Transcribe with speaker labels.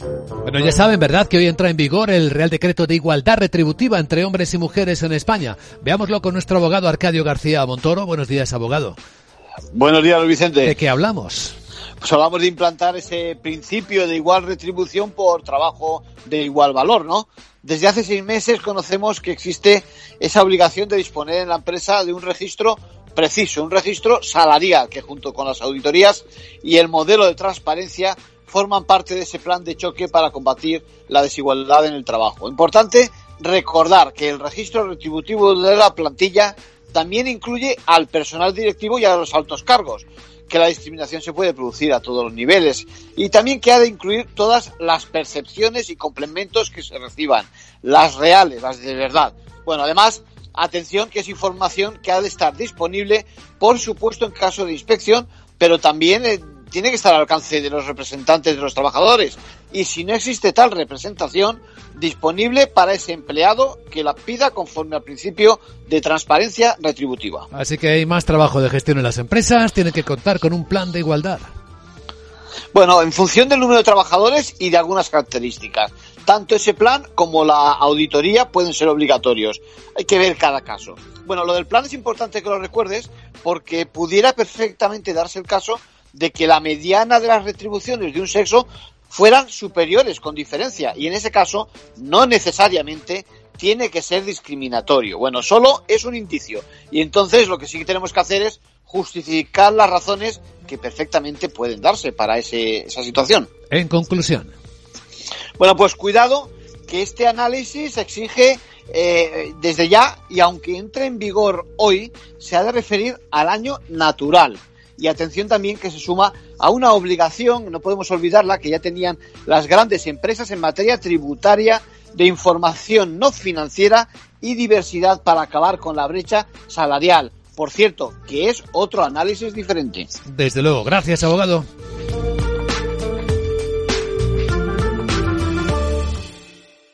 Speaker 1: Bueno, ya saben, ¿verdad?, que hoy entra en vigor el Real Decreto de Igualdad Retributiva entre hombres y mujeres en España. Veámoslo con nuestro abogado Arcadio García Montoro. Buenos días, abogado.
Speaker 2: Buenos días, Luis Vicente.
Speaker 1: ¿De qué hablamos?
Speaker 2: Pues hablamos de implantar ese principio de igual retribución por trabajo de igual valor, ¿no? Desde hace seis meses conocemos que existe esa obligación de disponer en la empresa de un registro preciso, un registro salarial que junto con las auditorías y el modelo de transparencia forman parte de ese plan de choque para combatir la desigualdad en el trabajo. Importante recordar que el registro retributivo de la plantilla también incluye al personal directivo y a los altos cargos, que la discriminación se puede producir a todos los niveles y también que ha de incluir todas las percepciones y complementos que se reciban, las reales, las de verdad. Bueno, además, atención que es información que ha de estar disponible, por supuesto, en caso de inspección, pero también eh, tiene que estar al alcance de los representantes de los trabajadores. Y si no existe tal representación, disponible para ese empleado que la pida conforme al principio de transparencia retributiva.
Speaker 1: Así que hay más trabajo de gestión en las empresas, tienen que contar con un plan de igualdad.
Speaker 2: Bueno, en función del número de trabajadores y de algunas características. Tanto ese plan como la auditoría pueden ser obligatorios. Hay que ver cada caso. Bueno, lo del plan es importante que lo recuerdes porque pudiera perfectamente darse el caso de que la mediana de las retribuciones de un sexo fueran superiores con diferencia y en ese caso no necesariamente tiene que ser discriminatorio. Bueno, solo es un indicio y entonces lo que sí que tenemos que hacer es justificar las razones que perfectamente pueden darse para esa situación.
Speaker 1: En conclusión.
Speaker 2: Bueno, pues cuidado que este análisis exige eh, desde ya y aunque entre en vigor hoy, se ha de referir al año natural y atención también que se suma a una obligación, no podemos olvidarla, que ya tenían las grandes empresas en materia tributaria de información no financiera y diversidad para acabar con la brecha salarial. Por cierto, que es otro análisis diferente.
Speaker 1: Desde luego, gracias abogado.